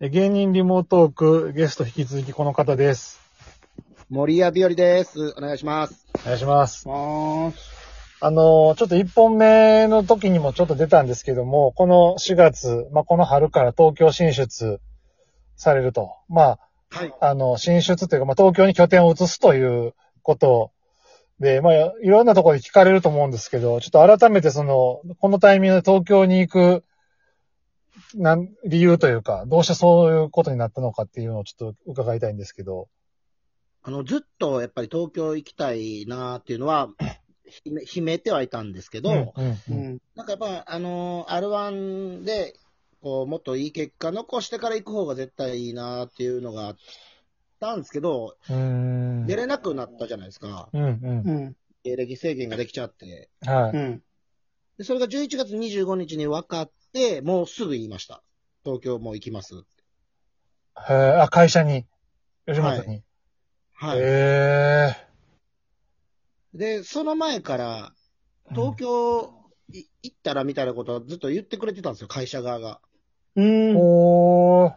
え芸人リモートーク、ゲスト引き続きこの方です。森谷日和です。お願いします。お願いします。まーす。あの、ちょっと一本目の時にもちょっと出たんですけども、この4月、まあ、この春から東京進出されると。まはい。あ、あの、進出というか、まあ、東京に拠点を移すということで、まあ、いろんなところで聞かれると思うんですけど、ちょっと改めてその、このタイミングで東京に行く、なん、理由というか、どうしてそういうことになったのかっていうのをちょっと伺いたいんですけど。あの、ずっとやっぱり東京行きたいなーっていうのは、秘め秘めてはいたんですけど、うん、うん、なんかやっぱ、あのー、R1 で、こう、もっといい結果残してから行く方が絶対いいなーっていうのがあったんですけど。出れなくなったじゃないですか。うん、うん。うん。芸歴制限ができちゃって。はい。うん。で、それが11月25日に分かって、もうすぐ言いました。東京もう行きます。へえ、あ、会社に？吉本に？はい。へえ。で、その前から、東京い行ったらみたいなことはずっと言ってくれてたんですよ、会社側が。うん。おー。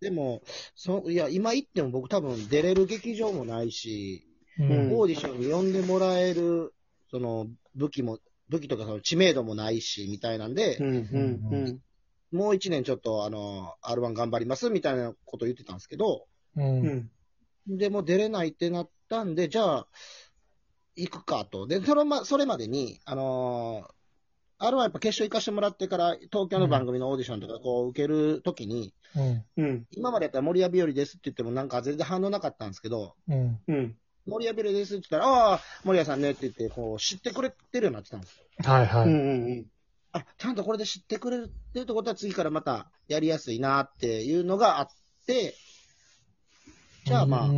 でも、そいや、今行っても僕多分出れる劇場もないし、うんオーディションに呼んでもらえる、その、武器も、武器とかその知名度もないし、みたいなんでう、ん。うん。もう一年ちょっと、あの、R1 頑張ります、みたいなこと言ってたんですけど、う。うんん。で、もう出れないってなったんで、じゃあ、行くかと。で、そのま、それまでに、あのー、あるはやっぱ決勝行かしてもらってから、東京の番組のオーディションとかこう受けるときに、うん。うん。今までやったら森谷日和ですって言ってもなんか全然反応なかったんですけど、うん。谷日和ですって言ったら、ああ、森谷さんねって言って、こう知ってくれてるようになってたんですよ。はいはい。うん。うん。あ、ちゃんとこれで知ってくれるっていうことは次からまたやりやすいなっていうのがあって、じゃあまあ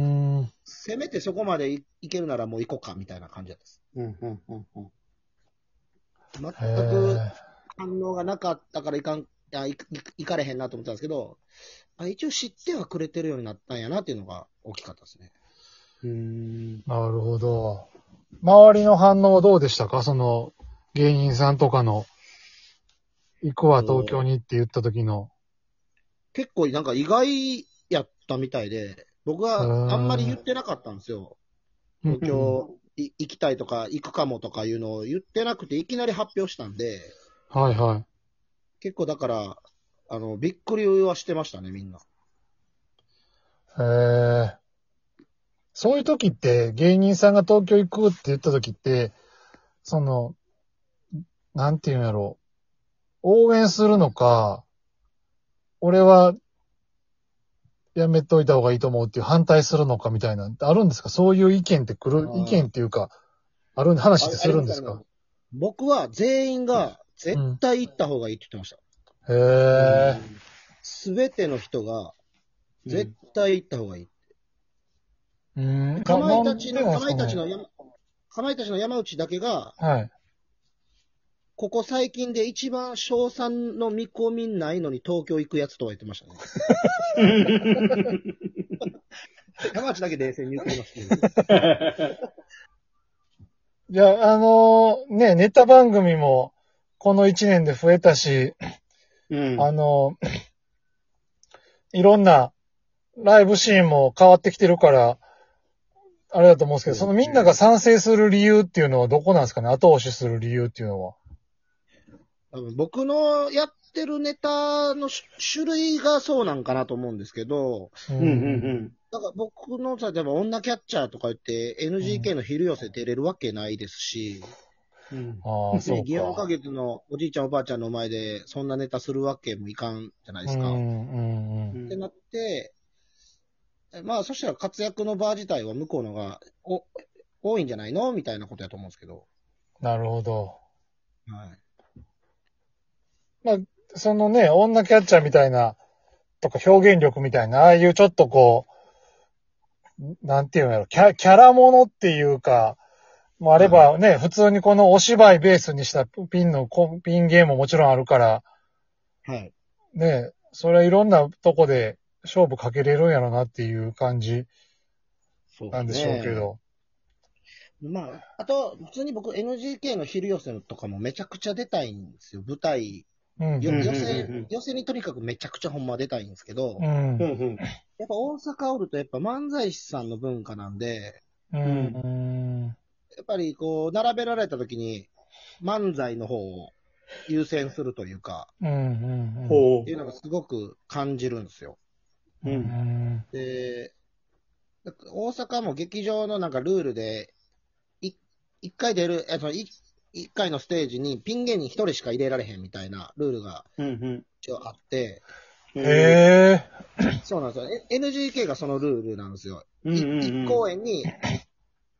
せめてそこまでいいけるならもう行こうかみたいな感じだったです。うん。うん。うん。全へくえ。反応がなかったからいかん、いや、い行かれへんなと思ったんですけど、あ一応知ってはくれてるようになったんやなっていうのが大きかったですね。うん。なるほど。周りの反応はどうでしたか？その、芸人さんとかの、行くわ東京にって言った時の。結構なんか意外やったみたいで、僕はあんまり言ってなかったんですよ。東京い行きたいとか行くかもとかいうのを言ってなくていきなり発表したんで、はいはい。結構だから、あの、びっくりはしてましたね、みんな。へえ。そういう時って、芸人さんが東京行くって言った時って、その、なんていうんやろう。応援するのか、俺は、やめといた方がいいと思うっていう反対するのかみたいな、あるんですか？そういう意見って来る意見っていうか、ある、話ってするんですか？僕は全員が絶対行った方がいいって言ってました。へえ。すべての人が絶対行った方がいい。うん。かまいたちの、なかまいたち。の山、かまいたちの山内だけが、はい。ここ最近で一番賞賛の見込みないのに東京行くやつとは言ってましたね。山内だけ冷静に言ってますけど。じゃあ、あのーね、ネタ番組も、この一年で増えたし、うん。あのーいろんなライブシーンも変わってきてるから、あれだと思うんですけど、そのみんなが賛成する理由っていうのはどこなんですかね？後押しする理由っていうのは。多分僕のやってるネタの種種類がそうなんかなと思うんですけど、ううん。うん。だから僕の、例えば女キャッチャーとか言って NGK の昼寄せ出れるわけないですし、うん。ああ、そうね、祇園花か。月のおじいちゃんおばあちゃんの前でそんなネタするわけもいかんじゃないですか。うん、っうん、うん。てなって、まあそしたら活躍の場自体は向こうのがお多いんじゃないの？みたいなことやと思うんですけど。なるほど。はい。そのね、女キャッチャーみたいな、とか表現力みたいな、ああいうちょっとこう、なんていうんやろ、キャキャラものっていうか、もあればね、普通にこのお芝居ベースにしたピンの、コピンゲームももちろんあるから、はい。ね、それはいろんなとこで勝負かけれるんやろなっていう感じそうなんでしょうけど。まあ、あと、普通に僕 NGK の昼寄せとかもめちゃくちゃ出たいんですよ。舞台うん。ようん寄せにとにかくめちゃくちゃほんまは出たいんですけど、やうん。うんうん。っぱ大阪おるとやっぱ漫才師さんの文化なんで、うん。やっぱりこう、並べられた時に、漫才の方を優先するというか、うん。うん。ほっていうのがすごく感じるんですよ。う。ううん。ん。で、大阪も劇場のなんかルールで、い一回出る、えそのい一回のステージにピン芸人一人しか入れられへんみたいなルールがうん一応あって、うん。へえ。そうなんですよ。え NGK がそのルールなんですよ。うんうんうん。一公演に、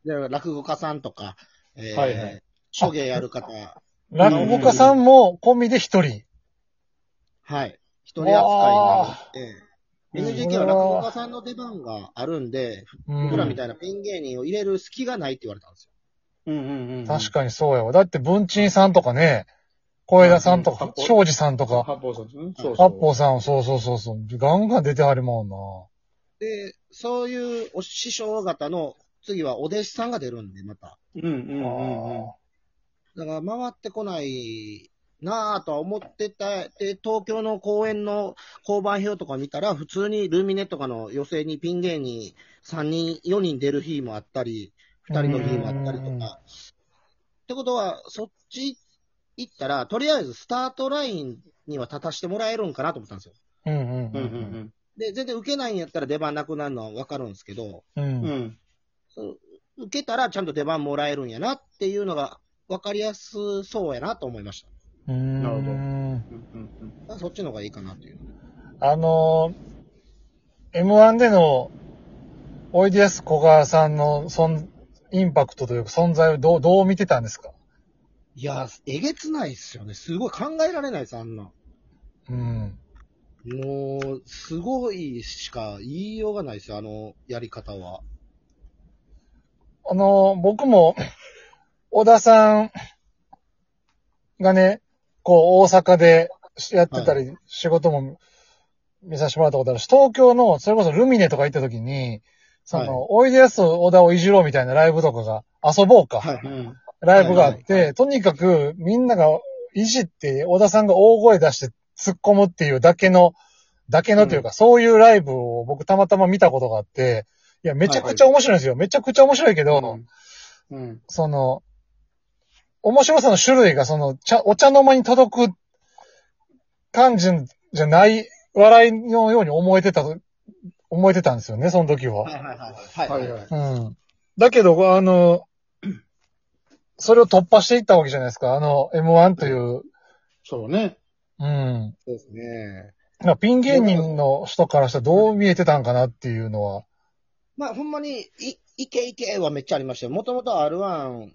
で落語家さんとか、えーはいはい諸芸やる方、落語家さんも込みで一人。はい。一人扱いになって、うん NGK は落語家さんの出番があるんで、うん僕らみたいなピン芸人を入れる隙がないって言われたんですよ。うんうんうん。確かにそうやわ。だって文鎮さんとかね、小枝さんとかうん、庄司さんとか、八方さんですね。そうそう。八方さん、そうそうそうそう。ガンガン出てはるもんな。で、そういうお師匠方の次はお弟子さんが出るんで、また。うんうんうんうん。だから回ってこないなぁとは思ってた。で、東京の公演の交番表とか見たら、普通にルミネとかの予選にピン芸人3人、4人出る日もあったり、2人の日もあったりとうんか。ってことは、そっち行ったら、とりあえずスタートラインには立たせてもらえるんかなと思ったんですよ。うんうんうんうんで、全然受けないんやったら出番なくなるのはわかるんですけど、うん。うん。受けたらちゃんと出番もらえるんやなっていうのが分かりやすそうやなと思いましうん。なるほどそっちの方がいいかなっていう。あのー、M1 での、おいでやすこがさんの、そん、インパクトというか存在をどう、どう見てたんですか？いや、えげつないっすよね。すごい考えられないです、あんな。うん。もう、すごいしか言いようがないですよ、あのやり方は。あのー、僕も、小田さんがね、こう、大阪でやってたり、仕事も見させてもらったことあるし、東京の、それこそルミネとか行った時に、その、はいおいでやす小田をいじろうみたいなライブとかが、遊ぼうか。はい。うん。ライブがあっはいて、とにかくみんながいじって、小田さんが大声出して突っ込むっていうだけの、だけのというか、そういうライブを僕たまたま見たことがあって、いや、めちゃくちゃ面白いんですよ。めちゃくちゃ面白いけど、うん。その、面白さの種類がその、茶、お茶の間に届く感じじゃない笑いのように思えてたと、思えてたんですよね、その時は。はいはいはい。はい。はいはい。うん。だけど、あの、それを突破していったわけじゃないですか。あの、M1 という、そうね。うん。そうですね。まあピン芸人の人からしたらどう見えてたんかなっていうのは。まあ、ほんまに、い、いけいけはめっちゃありましたよ。もともと R1、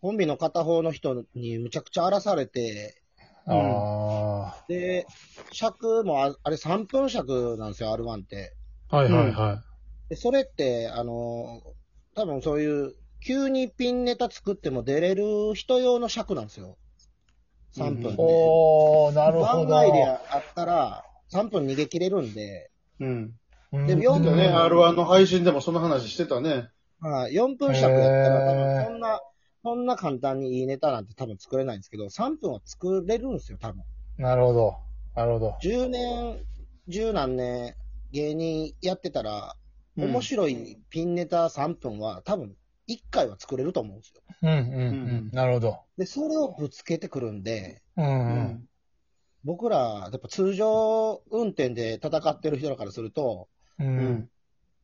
コンビの片方の人にむちゃくちゃ荒らされて、うんあで、尺もあ、あれ3分尺なんですよ、R1 って。あ。はいはいはで、それって、あの、多分そういう、急にピンネタ作っても出れる人用の尺なんですよ。3分うんで。おー、なるほ番ど。外であったら、3分逃げ切れるんで、うん。うんでも4分でね、R1 の配信でもその話してたね。はい、4分尺やったら、多分そんな、そんな簡単にいいネタなんて多分作れないんですけど、3分は作れるんですよ、多分。なるほど。なるほど。10年、十何年芸人やってたら、面白いピンネタ3分は多分1回は作れると思うんですよ。うんうんうん。なるほど。で、それをぶつけてくるんで、うん。僕ら、やっぱ通常運転で戦ってる人らからすると、う。うんん。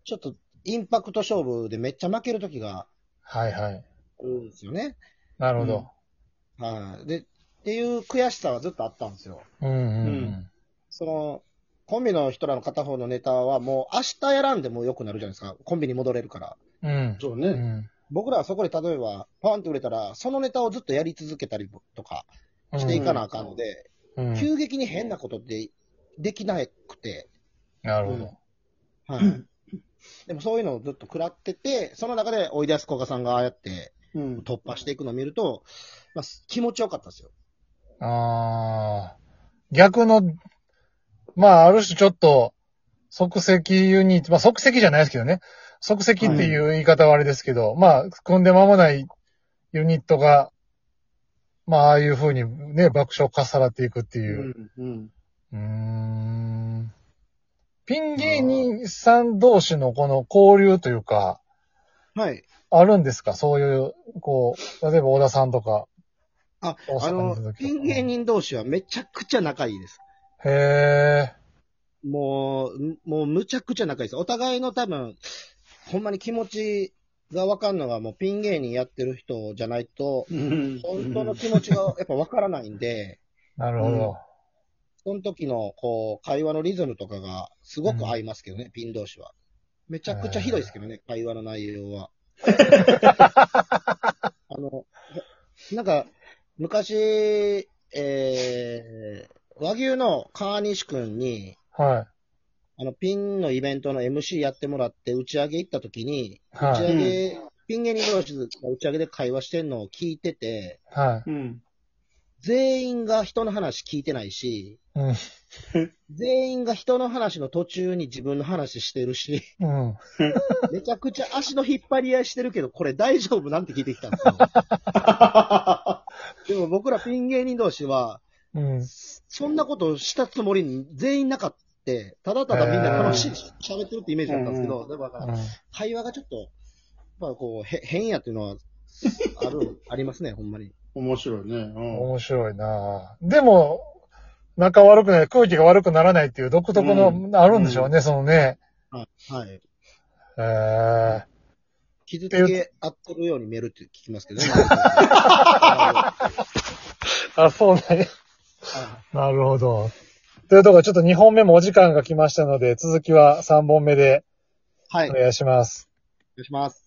ちょっとインパクト勝負でめっちゃ負ける時がはいはい。あるんですよね。なるほど。はい。で、っていう悔しさはずっとあったんですよ。うんうんその、コンビの人らの片方のネタはもう明日やらんでも良くなるじゃないですか。コンビに戻れるから。うん。うん。そうね。うん。僕らはそこで例えば、パンって売れたら、そのネタをずっとやり続けたりとかしていかなあかんので、うん。急激に変なことってできなくて、なるほど。はい。でもそういうのをずっと食らってて、その中でおいでやすこがさんがああやってうん。突破していくのを見ると、まあ、気持ちよかったですよ。ああ。逆の、まあ、ある種ちょっと、即席ユニット、まあ、即席じゃないですけどね。即席っていう言い方はあれですけど、まあ、組んで間もないユニットが、まあ、ああいう風にね、爆笑重なっていくってういう。ん。うん。うーん。ピン芸人さん同士のこの交流というか、はい。あるんですか？そういう、こう、例えば小田さんとか。あ、あのピン芸人同士はめちゃくちゃ仲いいです。へえ。もう、もうむちゃくちゃ仲いいです。お互いの多分、ほんまに気持ちがわかんのがもうピン芸人やってる人じゃないと、うん。本当の気持ちがやっぱわからないんで、なるほど。その時のこう、会話のリズムとかがすごく合いますけどね、ピン同士は。めちゃくちゃひどいですけどね、会話の内容は。あの、なんか、昔、えー、和牛の川西くんに、はあの、ピンのイベントの MC やってもらって打ち上げ行った時に、い。は打ちい。上げ、ピン芸人同士が打ち上げで会話してんのを聞いてて、はうん。全員が人の話聞いてないし、い。うん。全員が人の話の途中に自分の話してるし、うん。めちゃくちゃ足の引っ張り合いしてるけど、これ大丈夫なんて聞いてきたんですよ。でも僕らピン芸人同士は、うん。そんなことをしたつもりに全員なかった。ただただみんな楽しい喋ってるってイメージだったんですけど、だから会話がちょっと、まあこう、へ変やっていうのは、ある、ありますね、ほんまに。面白いね。うん。面白いなぁでも、仲悪くない、空気が悪くならないっていう独特の、うあるんでしょうね、そのね。はい。えー、傷つけ合ってるように見えるって聞きますけどね。あ、そうなんや。はなるほど。というところでちょっと2本目もお時間が来ましたので、続きは3本目ではい。おお願いします。願いします。